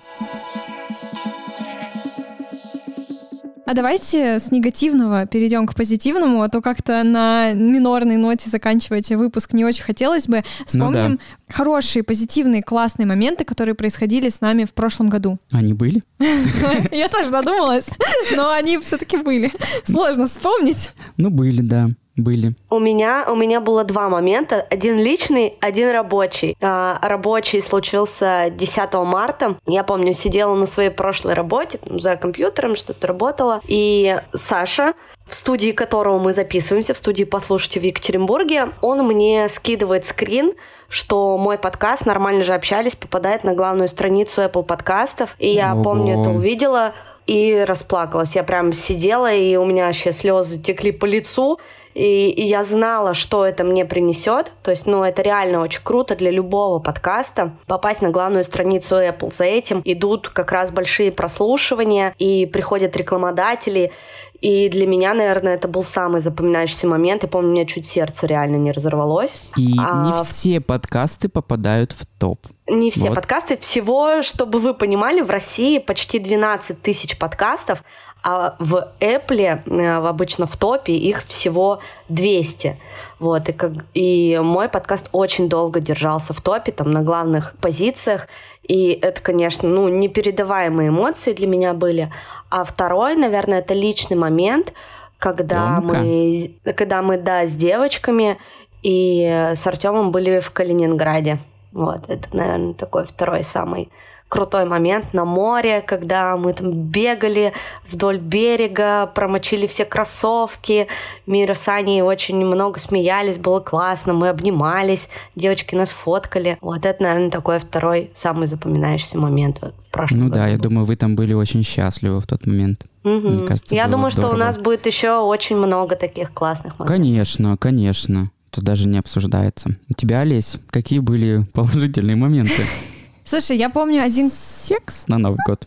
А давайте с негативного перейдем к позитивному, а то как-то на минорной ноте заканчивать выпуск не очень хотелось бы. Вспомним ну, да. хорошие, позитивные, классные моменты, которые происходили с нами в прошлом году. Они были? Я тоже задумалась, но они все-таки были. Сложно вспомнить. Ну, были, да были? У меня, у меня было два момента. Один личный, один рабочий. А, рабочий случился 10 марта. Я помню, сидела на своей прошлой работе, там, за компьютером что-то работала. И Саша, в студии которого мы записываемся, в студии «Послушайте» в Екатеринбурге, он мне скидывает скрин, что мой подкаст «Нормально же общались» попадает на главную страницу Apple подкастов. И я Ого. помню, это увидела и расплакалась. Я прям сидела, и у меня вообще слезы текли по лицу. И, и я знала, что это мне принесет. То есть, ну, это реально очень круто для любого подкаста. Попасть на главную страницу Apple за этим идут как раз большие прослушивания, и приходят рекламодатели. И для меня, наверное, это был самый запоминающийся момент. Я помню, у меня чуть сердце реально не разорвалось. И а... не все подкасты попадают в топ. Не все вот. подкасты. Всего, чтобы вы понимали, в России почти 12 тысяч подкастов, а в Apple э, обычно в топе их всего 200. Вот, и, как, и мой подкаст очень долго держался в топе, там, на главных позициях. И это, конечно, ну, непередаваемые эмоции для меня были. А второй, наверное, это личный момент, когда мы, когда мы, да, с девочками и с Артемом были в Калининграде. Вот, это, наверное, такой второй самый крутой момент на море, когда мы там бегали вдоль берега, промочили все кроссовки. Мира с Аней очень много смеялись, было классно, мы обнимались, девочки нас фоткали. Вот это, наверное, такой второй самый запоминающийся момент в прошлом Ну году. да, я думаю, вы там были очень счастливы в тот момент. Угу. Мне кажется, я думаю, что у здорово. нас будет еще очень много таких классных моментов. Конечно, конечно. Тут даже не обсуждается. У тебя, Олесь, какие были положительные моменты? Слушай, я помню один... Секс на Новый год.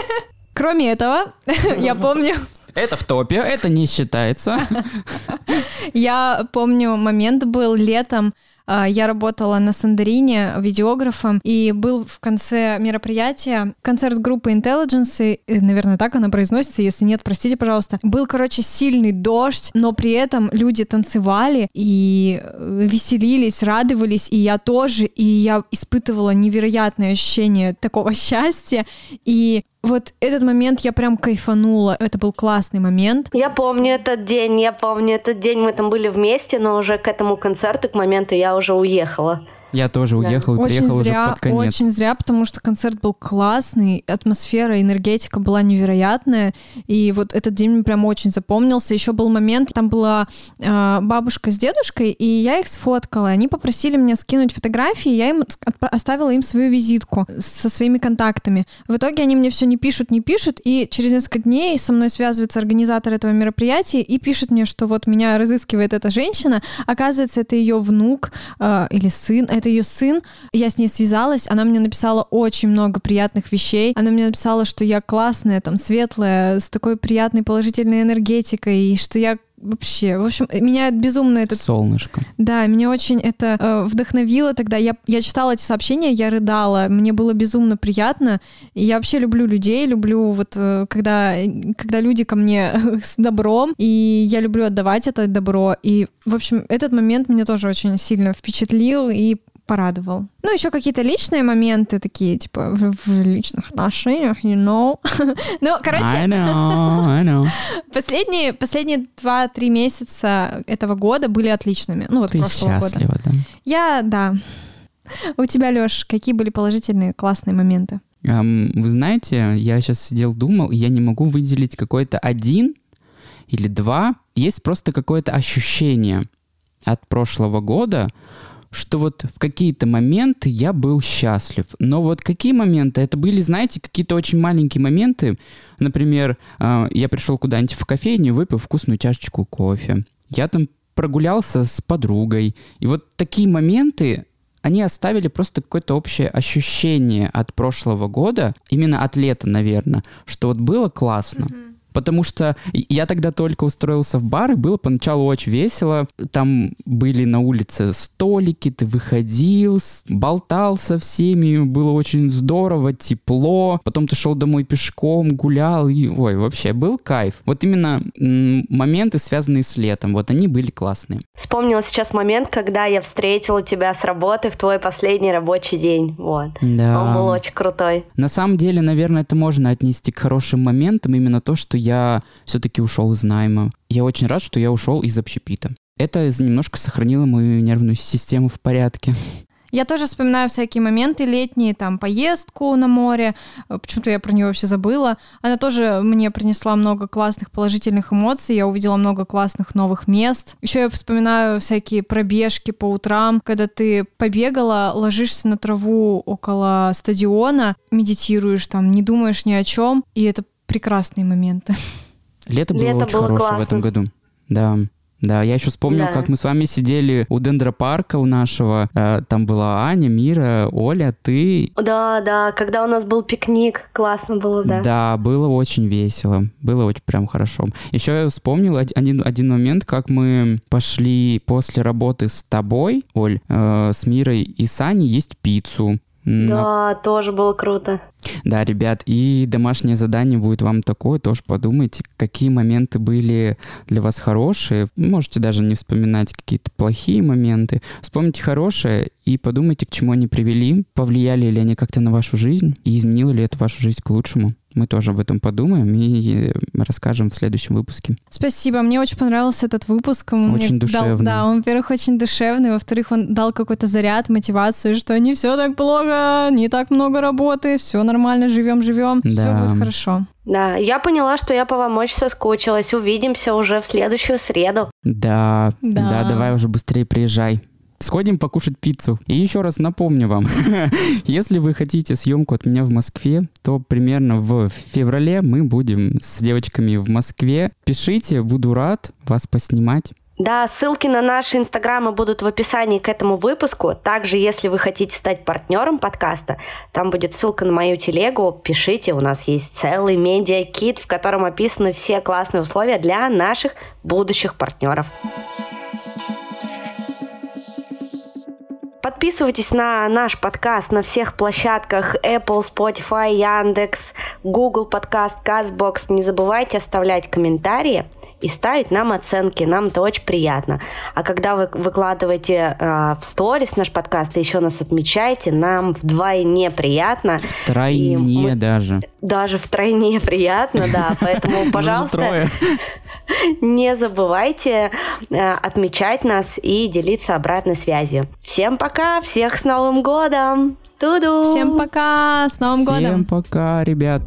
Кроме этого, я помню... Это в топе, это не считается. Я помню, момент был летом, я работала на Сандарине видеографом, и был в конце мероприятия концерт группы Intelligence, э, наверное, так она произносится, если нет, простите, пожалуйста. Был, короче, сильный дождь, но при этом люди танцевали и э, веселились, радовались, и я тоже, и я испытывала невероятное ощущение такого счастья, и вот этот момент я прям кайфанула, это был классный момент. Я помню этот день, я помню этот день, мы там были вместе, но уже к этому концерту, к моменту я уже уехала. Я тоже уехал и Очень приехал уже зря, под конец. очень зря, потому что концерт был классный, атмосфера, энергетика была невероятная, и вот этот день мне прям очень запомнился. Еще был момент, там была э, бабушка с дедушкой, и я их сфоткала. Они попросили меня скинуть фотографии, я им оставила им свою визитку со своими контактами. В итоге они мне все не пишут, не пишут, и через несколько дней со мной связывается организатор этого мероприятия и пишет мне, что вот меня разыскивает эта женщина. Оказывается, это ее внук э, или сын, это ее сын. Я с ней связалась, она мне написала очень много приятных вещей. Она мне написала, что я классная, там, светлая, с такой приятной положительной энергетикой, и что я вообще, в общем, меня безумно этот Солнышко. да, меня очень это э, вдохновило тогда. Я, я читала эти сообщения, я рыдала, мне было безумно приятно. И я вообще люблю людей, люблю вот э, когда, когда люди ко мне с добром, и я люблю отдавать это добро. И, в общем, этот момент меня тоже очень сильно впечатлил и порадовал. Ну, еще какие-то личные моменты такие, типа, в, в личных отношениях, you know. ну, короче, I know, I know. Последние, последние 2-3 месяца этого года были отличными. Ну, вот Ты прошлого года. счастлива, да? Я, да. У тебя, Лёш, какие были положительные, классные моменты? Ам, Вы знаете, я сейчас сидел, думал, и я не могу выделить какой-то один или два. Есть просто какое-то ощущение от прошлого года, что вот в какие-то моменты я был счастлив. Но вот какие моменты? Это были, знаете, какие-то очень маленькие моменты. Например, а, я пришел куда-нибудь в кофейню, выпил вкусную чашечку кофе. Я там прогулялся с подругой. И вот такие моменты, они оставили просто какое-то общее ощущение от прошлого года, именно от лета, наверное, что вот было классно. Потому что я тогда только устроился в бар, и было поначалу очень весело. Там были на улице столики, ты выходил, болтал со всеми, было очень здорово, тепло. Потом ты шел домой пешком, гулял, и, ой, вообще, был кайф. Вот именно моменты, связанные с летом, вот они были классные. Вспомнила сейчас момент, когда я встретила тебя с работы в твой последний рабочий день. Вот. Да. Он был очень крутой. На самом деле, наверное, это можно отнести к хорошим моментам, именно то, что я все-таки ушел из найма. Я очень рад, что я ушел из общепита. Это немножко сохранило мою нервную систему в порядке. Я тоже вспоминаю всякие моменты летние, там, поездку на море. Э, Почему-то я про нее вообще забыла. Она тоже мне принесла много классных положительных эмоций. Я увидела много классных новых мест. Еще я вспоминаю всякие пробежки по утрам, когда ты побегала, ложишься на траву около стадиона, медитируешь там, не думаешь ни о чем. И это прекрасные моменты. Лето было Лето очень было хорошее в классно. этом году. Да. Да, я еще вспомнил, Да. как мы с вами сидели у дендропарка у нашего. Э, Там была Аня, Мира, Оля, ты. Да, да, когда у нас был пикник, классно было, да. Да, было очень весело. Было очень прям хорошо. Еще я вспомнил од- один, один момент, как мы пошли после работы с тобой, Оль, э, с Мирой и Саней есть пиццу. На- Да, тоже было круто. Да, ребят, и домашнее задание будет вам такое, тоже подумайте, какие моменты были для вас хорошие. Можете даже не вспоминать какие-то плохие моменты. Вспомните хорошее и подумайте, к чему они привели, повлияли ли они как-то на вашу жизнь и изменило ли это вашу жизнь к лучшему. Мы тоже об этом подумаем и расскажем в следующем выпуске. Спасибо, мне очень понравился этот выпуск. Он очень мне душевный. Дал, да, он, во-первых, очень душевный, во-вторых, он дал какой-то заряд, мотивацию, что не все так плохо, не так много работы, все нормально, живем, живем, да. все будет хорошо. Да, я поняла, что я по вам очень соскучилась. Увидимся уже в следующую среду. Да, да, да давай уже быстрее приезжай. Сходим покушать пиццу. И еще раз напомню вам, если вы хотите съемку от меня в Москве, то примерно в феврале мы будем с девочками в Москве. Пишите, буду рад вас поснимать. Да, ссылки на наши инстаграмы будут в описании к этому выпуску. Также, если вы хотите стать партнером подкаста, там будет ссылка на мою телегу. Пишите, у нас есть целый медиа-кит, в котором описаны все классные условия для наших будущих партнеров. Подписывайтесь на наш подкаст на всех площадках Apple, Spotify, Яндекс, Google Подкаст, Castbox. Не забывайте оставлять комментарии и ставить нам оценки. Нам это очень приятно. А когда вы выкладываете э, в сторис наш подкаст и еще нас отмечаете, нам вдвойне приятно. Втройне мы... даже. Даже втройне приятно, да. Поэтому, пожалуйста, не забывайте э, отмечать нас и делиться обратной связью. Всем пока! пока, всех с Новым годом! Туду! Всем пока, с Новым Всем годом! Всем пока, ребят!